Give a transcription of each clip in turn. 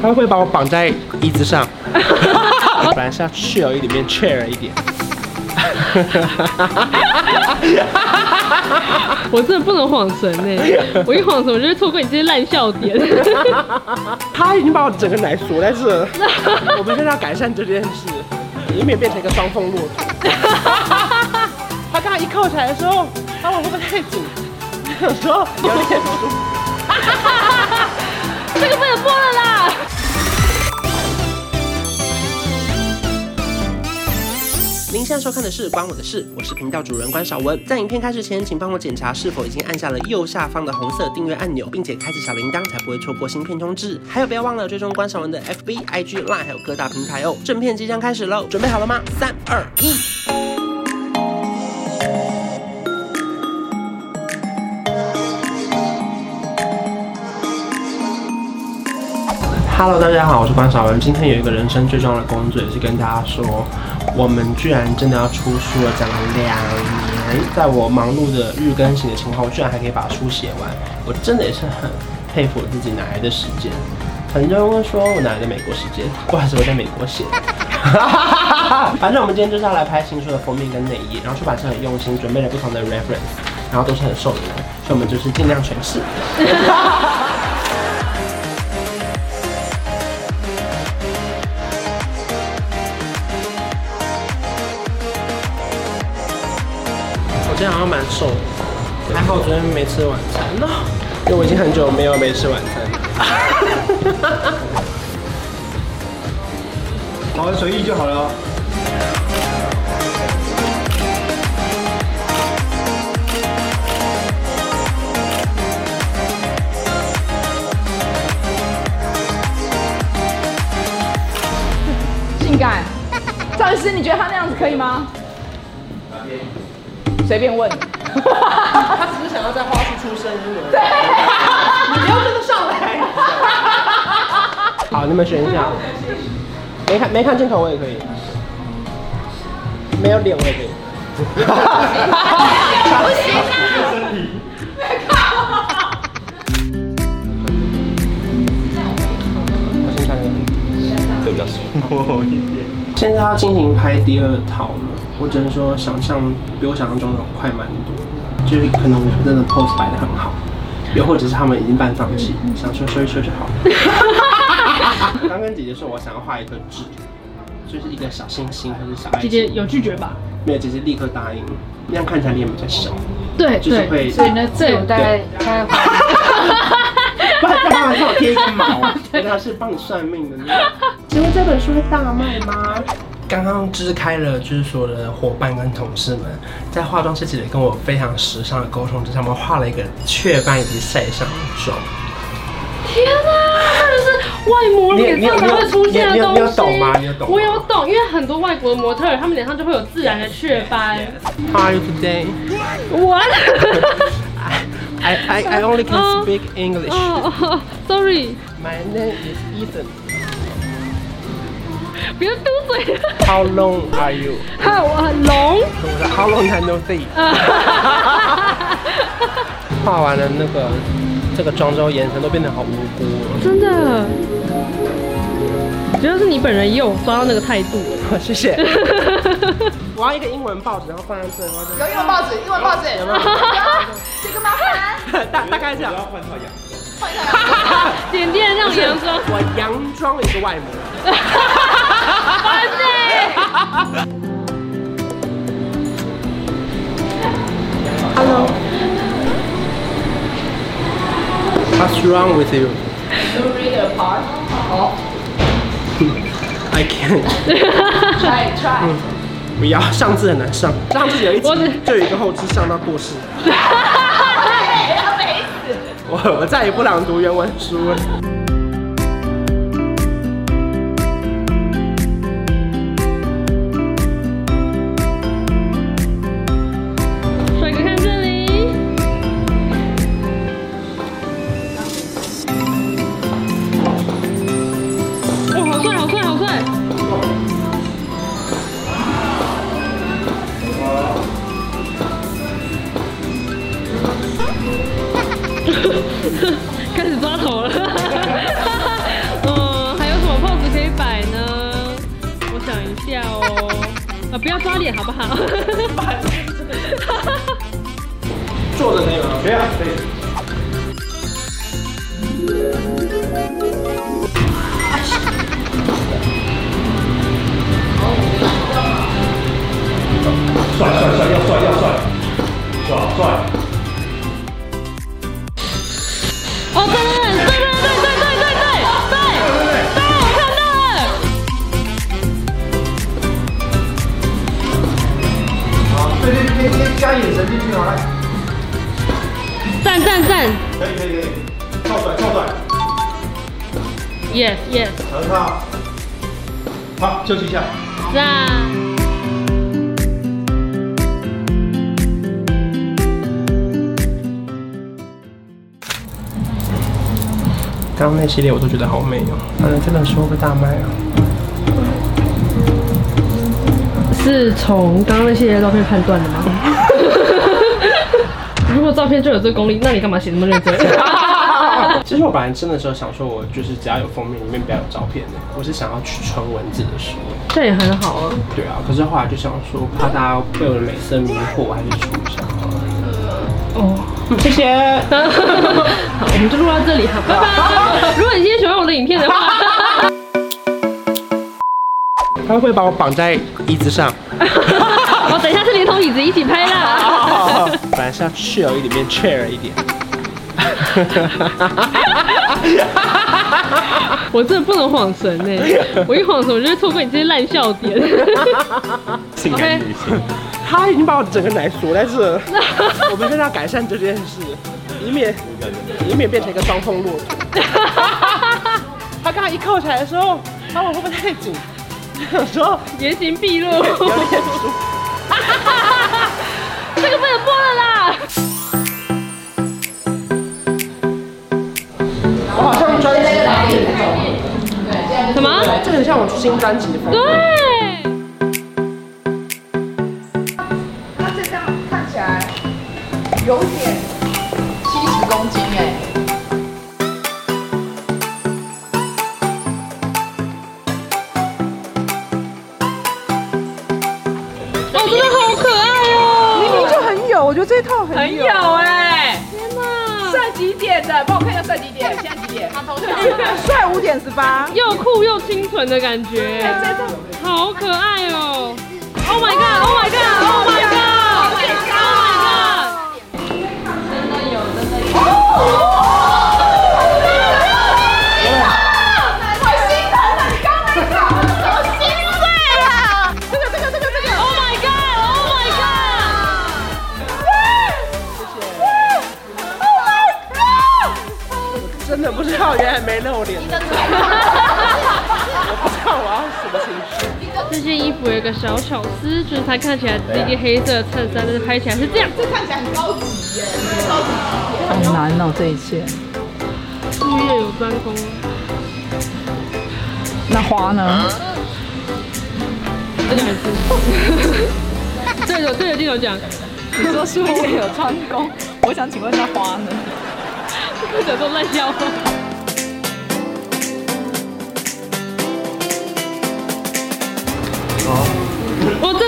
他会把我绑在椅子上？本来是要 chill 一点，变 chair 一点。我真的不能晃神呢，我一晃神，我就会错过你这些烂笑点。他已经把我整个奶锁在这，我们现在要改善这件事，以免变成一个双峰骆驼。他刚刚一靠起来的时候，他会不会太紧？有时候有点不舒服。这个不能播了啦！您现在收看的是《关我的事》，我是频道主人关韶文。在影片开始前，请帮我检查是否已经按下了右下方的红色订阅按钮，并且开启小铃铛，才不会错过新片通知。还有，不要忘了追踪关韶文的 FB、IG、Line，还有各大平台哦。正片即将开始喽，准备好了吗？三、二、一。Hello，大家好，我是关韶文。今天有一个人生最重要的工作，也是跟大家说，我们居然真的要出书了，讲了两年，在我忙碌的日更型的情况，我居然还可以把书写完，我真的也是很佩服我自己哪来的时间。很多人问说我哪来的美国时间？不好意思，我在美国写。反正我们今天就是要来拍新书的封面跟内页，然后出版社很用心准备了不同的 reference，然后都是很受用的，所以我们就是尽量诠释。今天好像蛮瘦的，还好我昨天没吃晚餐呢，因为我已经很久没有没吃晚餐。好，随意就好了。性感，赵律师，你觉得他那样子可以吗？随便问，他只是想要在花絮出声音而已。对，你不要跟着上来。好，你们选一下。没看没看镜头我也可以，没有脸我也可以。不行啊！我先看一个，这比较舒服一点。现在要进行拍第二套了。我只能说，想象比我想象中的快蛮多，就是可能我真的 pose 摆得很好，又或者是他们已经半放弃，想说说一说就好。刚跟姐姐说，我想要画一个痣，就是一个小星星或者小爱心。姐姐有拒绝吧？没有，姐姐立刻答应，那样看起来脸比较小。对，就是会。所以呢，这有大概大概画。不然在他脸上贴一个毛，原来是帮你算命的那种。请问这本书会大卖吗？刚刚支开了，就是所有的伙伴跟同事们，在化妆师姐姐跟我非常时尚的沟通之下，我们画了一个雀斑以及晒伤妆。天哪，这是外模脸上才会出现的东西。你有懂吗？你有懂？我有懂，因为很多外国的模特儿，他们脸上就会有自然的雀斑。How are you today? What? I I I only can speak English. Oh, sorry. My name is Ethan. 不要嘟嘴。How long are you？哈，我很 long。How long time no see？画完了那个这个妆之后，眼神都变得好无辜。真的。主要是你本人也有抓到那个态度。谢谢。我要一个英文报纸，然后放在这。有英文报纸，英文报纸。有没有？这个麻烦。大大概这样。换一下。点点让洋装。我洋装了一个外模。完美。Hello。What's wrong with you? You read a part. 好。I can't. Try, try. 不要，上字很难上。上次有一集就有一个后制上到过世。我我再也不朗读原文书了。坐着可以吗？可以啊，可以。帅帅帅，要帅要帅，帅帅。哦，对对对对对对对对对对对对，我看到了。好，对对对，先加眼神进去，来。赞赞赞可以可以可以，跳转跳转。，yes yes，很好。好，休息一下。赞。刚刚那系列我都觉得好美哦，反正这本书会不会大麦啊？是从刚刚那系列照片判断的吗？照片就有这功力，那你干嘛写那么认真？其实我本来真的时候想说，我就是只要有封面，里面不要有照片的，我是想要去纯文字的书。这也很好啊。对啊，可是后来就想说，怕大家被我的美色迷惑，我还是出一下。哦，谢谢。好，我们就录到这里，好，拜拜。如果你今天喜欢我的影片的话，他会把我绑在椅子上？椅子一起拍啦。本来是要 chill 一点，变 chair 一点。我真的不能晃神呢，我一晃神我就会错过你这些烂笑点。性感女性，他已经把我整个奶锁在这了。我们现在要改善这件事，以免以免变成一个双峰骆驼。他刚刚一扣起来的时候，他我会不会太紧？有时候原形毕露。这个不能播了啦。我好像专辑发片什么？这很像我新专辑的风格。对。他这张看起来有点几点的？帮我看一下算几点？现在几点？他偷笑。帅五点十八。又酷又清纯的感觉，好可爱哦！Oh my god！Oh my god！Oh my god！Oh my god！好服有一个小巧思，就是它看起来是一件黑色的衬衫，但是拍起来是这样。这看起来很高级耶，超级好难哦，这一切。术业有专攻。那花呢？这个还是。对着对着镜头讲，你说术业有专攻，我想请问那花呢？不想说烂笑我这。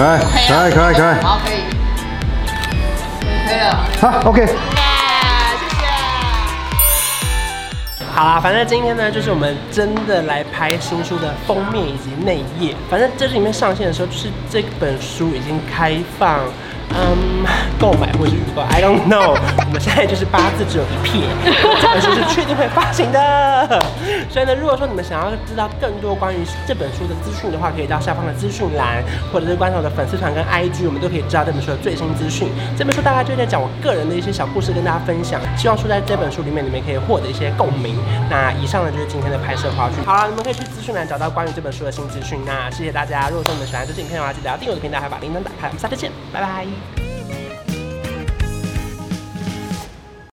可以，可以，可以，可爱。好，可以。可以了。好，OK。好啦，反正今天呢，就是我们真的来拍新书的封面以及内页。反正这里面上线的时候，就是这本书已经开放嗯购买或是预购，I don't know。我们现在就是八字只有一撇，这本书是确定会发行的。所以呢，如果说你们想要知道更多关于这本书的资讯的话，可以到下方的资讯栏，或者是关注我的粉丝团跟 IG，我们都可以知道这本书的最新资讯。这本书大概就在讲我个人的一些小故事跟大家分享，希望说在这本书里面你们可以获得一些共鸣。那以上呢就是今天的拍摄花絮。好了，你们可以去资讯栏找到关于这本书的新资讯。那谢谢大家，如果说你们喜欢这支影片的话，记得要订阅我的频道，还有把铃铛打开。我们下次见，拜拜。